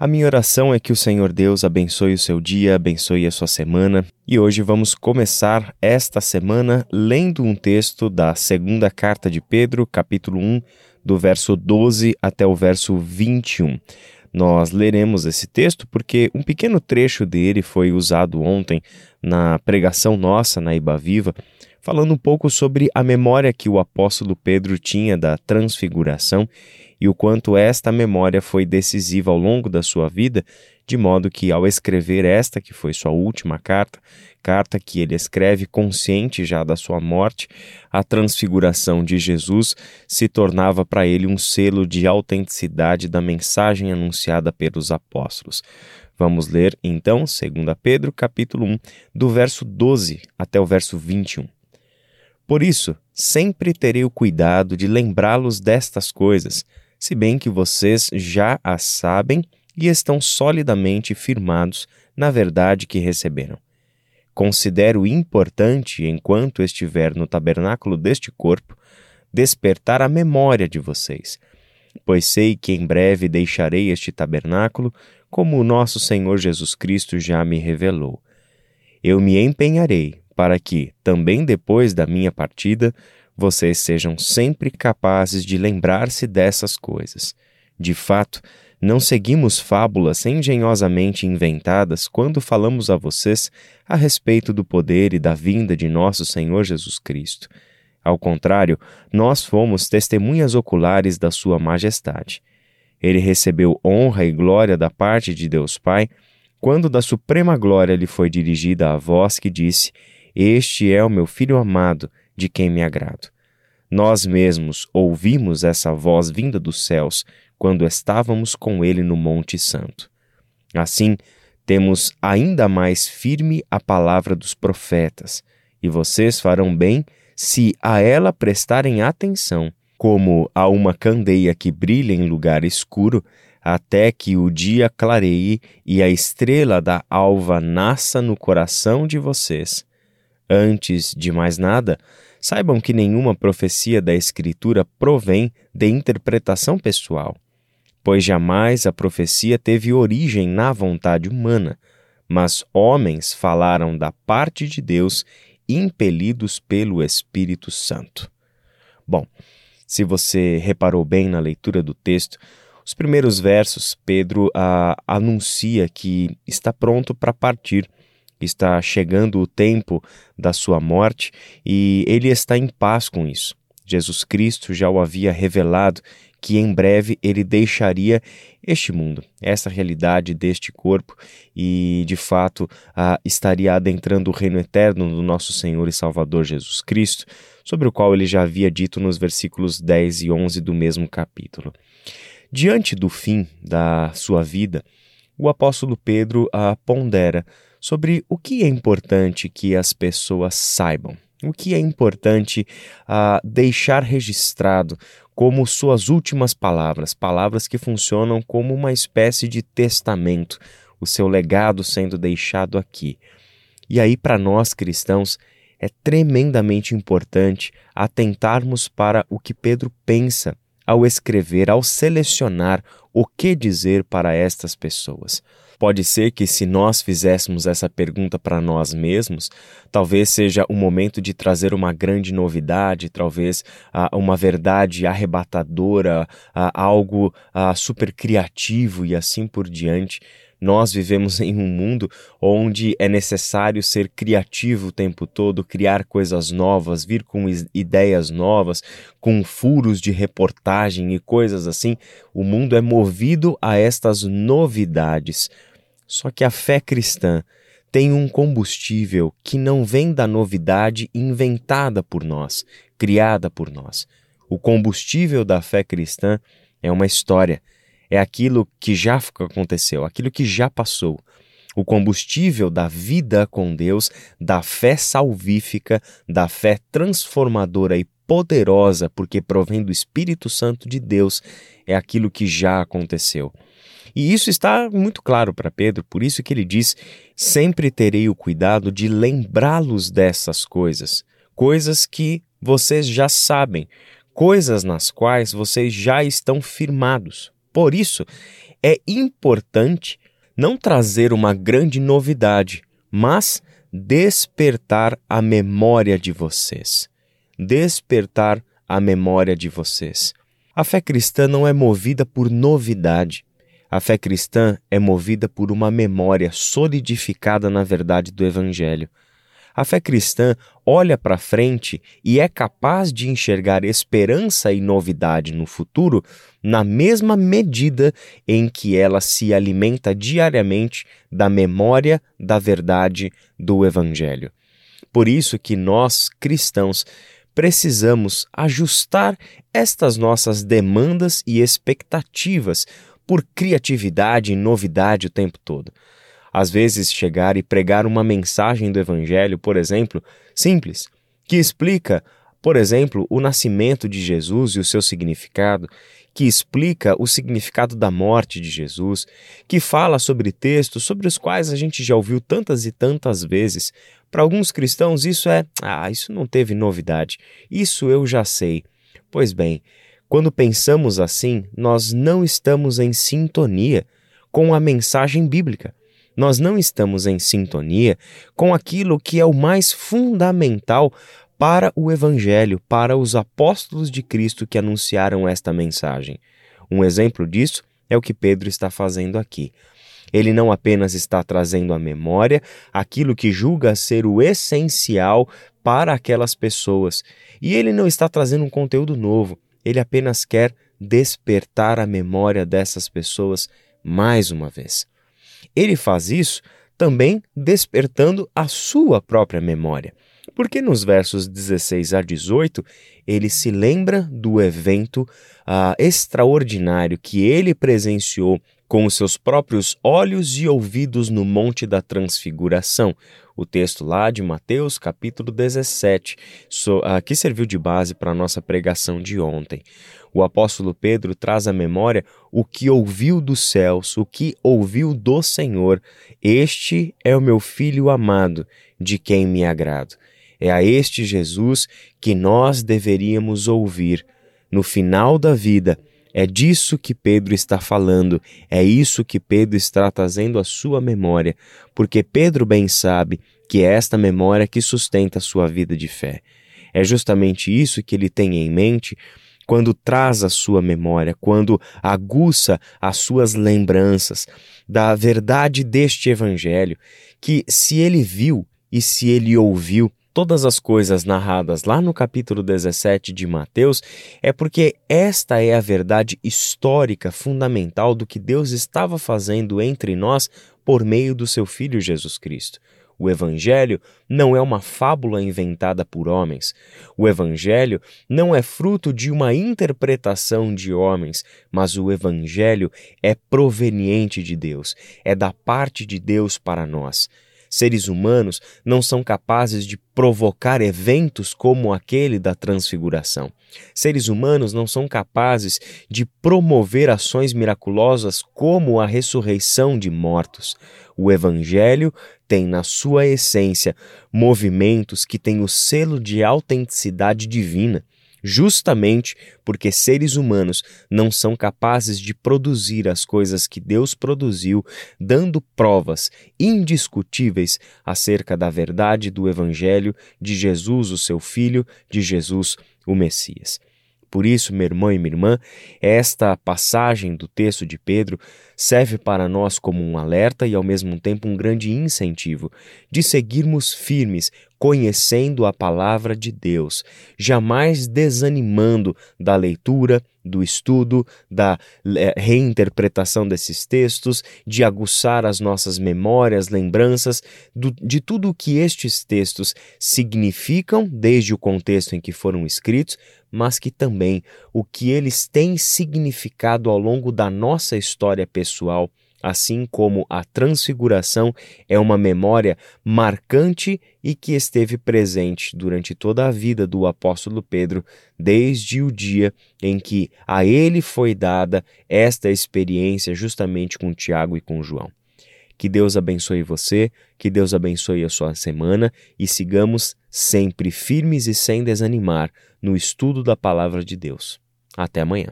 A minha oração é que o Senhor Deus abençoe o seu dia, abençoe a sua semana. E hoje vamos começar esta semana lendo um texto da segunda carta de Pedro, capítulo 1, do verso 12 até o verso 21. Nós leremos esse texto porque um pequeno trecho dele foi usado ontem na pregação nossa na Iba Viva, falando um pouco sobre a memória que o apóstolo Pedro tinha da transfiguração e o quanto esta memória foi decisiva ao longo da sua vida, de modo que, ao escrever esta, que foi sua última carta, carta que ele escreve consciente já da sua morte, a transfiguração de Jesus se tornava para ele um selo de autenticidade da mensagem anunciada pelos apóstolos. Vamos ler então 2 Pedro, capítulo 1, do verso 12 até o verso 21. Por isso, sempre terei o cuidado de lembrá-los destas coisas, se bem que vocês já as sabem e estão solidamente firmados na verdade que receberam. Considero importante, enquanto estiver no tabernáculo deste corpo, despertar a memória de vocês, pois sei que em breve deixarei este tabernáculo, como o nosso Senhor Jesus Cristo já me revelou. Eu me empenharei para que, também depois da minha partida, vocês sejam sempre capazes de lembrar-se dessas coisas. De fato, não seguimos fábulas engenhosamente inventadas quando falamos a vocês a respeito do poder e da vinda de nosso Senhor Jesus Cristo. Ao contrário, nós fomos testemunhas oculares da Sua Majestade. Ele recebeu honra e glória da parte de Deus Pai, quando da suprema glória lhe foi dirigida a voz que disse: Este é o meu filho amado, de quem me agrado. Nós mesmos ouvimos essa voz vinda dos céus quando estávamos com ele no Monte Santo. Assim, temos ainda mais firme a palavra dos profetas, e vocês farão bem se a ela prestarem atenção, como a uma candeia que brilha em lugar escuro, até que o dia clareie e a estrela da alva nasça no coração de vocês. Antes de mais nada, saibam que nenhuma profecia da Escritura provém de interpretação pessoal, pois jamais a profecia teve origem na vontade humana, mas homens falaram da parte de Deus impelidos pelo Espírito Santo. Bom, se você reparou bem na leitura do texto, os primeiros versos, Pedro ah, anuncia que está pronto para partir está chegando o tempo da sua morte e ele está em paz com isso. Jesus Cristo já o havia revelado que em breve ele deixaria este mundo, essa realidade deste corpo e, de fato, estaria adentrando o reino eterno do nosso Senhor e Salvador Jesus Cristo, sobre o qual ele já havia dito nos versículos 10 e 11 do mesmo capítulo. Diante do fim da sua vida, o apóstolo Pedro a pondera sobre o que é importante que as pessoas saibam, o que é importante uh, deixar registrado como suas últimas palavras, palavras que funcionam como uma espécie de testamento, o seu legado sendo deixado aqui. E aí, para nós cristãos, é tremendamente importante atentarmos para o que Pedro pensa ao escrever, ao selecionar o que dizer para estas pessoas. Pode ser que, se nós fizéssemos essa pergunta para nós mesmos, talvez seja o momento de trazer uma grande novidade, talvez uh, uma verdade arrebatadora, uh, algo uh, super criativo e assim por diante. Nós vivemos em um mundo onde é necessário ser criativo o tempo todo, criar coisas novas, vir com ideias novas, com furos de reportagem e coisas assim. O mundo é movido a estas novidades. Só que a fé cristã tem um combustível que não vem da novidade inventada por nós, criada por nós. O combustível da fé cristã é uma história, é aquilo que já aconteceu, aquilo que já passou. O combustível da vida com Deus, da fé salvífica, da fé transformadora e poderosa, porque provém do Espírito Santo de Deus, é aquilo que já aconteceu. E isso está muito claro para Pedro, por isso que ele diz: sempre terei o cuidado de lembrá-los dessas coisas, coisas que vocês já sabem, coisas nas quais vocês já estão firmados. Por isso, é importante não trazer uma grande novidade, mas despertar a memória de vocês. Despertar a memória de vocês. A fé cristã não é movida por novidade. A fé cristã é movida por uma memória solidificada na verdade do Evangelho. A fé cristã olha para frente e é capaz de enxergar esperança e novidade no futuro na mesma medida em que ela se alimenta diariamente da memória da verdade do Evangelho. Por isso que nós, cristãos, precisamos ajustar estas nossas demandas e expectativas por criatividade e novidade o tempo todo. Às vezes, chegar e pregar uma mensagem do Evangelho, por exemplo, simples, que explica, por exemplo, o nascimento de Jesus e o seu significado, que explica o significado da morte de Jesus, que fala sobre textos sobre os quais a gente já ouviu tantas e tantas vezes. Para alguns cristãos, isso é, ah, isso não teve novidade, isso eu já sei. Pois bem, quando pensamos assim, nós não estamos em sintonia com a mensagem bíblica. Nós não estamos em sintonia com aquilo que é o mais fundamental para o Evangelho, para os apóstolos de Cristo que anunciaram esta mensagem. Um exemplo disso é o que Pedro está fazendo aqui. Ele não apenas está trazendo à memória aquilo que julga ser o essencial para aquelas pessoas, e ele não está trazendo um conteúdo novo, ele apenas quer despertar a memória dessas pessoas mais uma vez. Ele faz isso também despertando a sua própria memória, porque nos versos 16 a 18 ele se lembra do evento uh, extraordinário que ele presenciou com os seus próprios olhos e ouvidos no Monte da Transfiguração. O texto lá de Mateus, capítulo 17, so, uh, que serviu de base para a nossa pregação de ontem. O apóstolo Pedro traz à memória o que ouviu dos céus, o que ouviu do Senhor. Este é o meu filho amado, de quem me agrado. É a este Jesus que nós deveríamos ouvir. No final da vida, é disso que Pedro está falando, é isso que Pedro está trazendo à sua memória, porque Pedro bem sabe que é esta memória que sustenta a sua vida de fé. É justamente isso que ele tem em mente quando traz a sua memória, quando aguça as suas lembranças da verdade deste evangelho, que se ele viu e se ele ouviu, todas as coisas narradas lá no capítulo 17 de Mateus é porque esta é a verdade histórica fundamental do que Deus estava fazendo entre nós por meio do seu Filho Jesus Cristo. O Evangelho não é uma fábula inventada por homens. O Evangelho não é fruto de uma interpretação de homens, mas o Evangelho é proveniente de Deus, é da parte de Deus para nós. Seres humanos não são capazes de provocar eventos como aquele da transfiguração. Seres humanos não são capazes de promover ações miraculosas como a ressurreição de mortos. O Evangelho tem na sua essência movimentos que têm o selo de autenticidade divina justamente porque seres humanos não são capazes de produzir as coisas que Deus produziu, dando provas indiscutíveis acerca da verdade do Evangelho de Jesus, o seu Filho, de Jesus, o Messias. Por isso, meu irmão e minha irmã, esta passagem do texto de Pedro serve para nós como um alerta e ao mesmo tempo um grande incentivo de seguirmos firmes, conhecendo a palavra de Deus, jamais desanimando da leitura, do estudo, da eh, reinterpretação desses textos, de aguçar as nossas memórias, lembranças do, de tudo o que estes textos significam, desde o contexto em que foram escritos, mas que também o que eles têm significado ao longo da nossa história pessoal assim como a transfiguração é uma memória marcante e que esteve presente durante toda a vida do apóstolo Pedro, desde o dia em que a ele foi dada esta experiência justamente com Tiago e com João. Que Deus abençoe você, que Deus abençoe a sua semana e sigamos sempre firmes e sem desanimar no estudo da palavra de Deus. Até amanhã.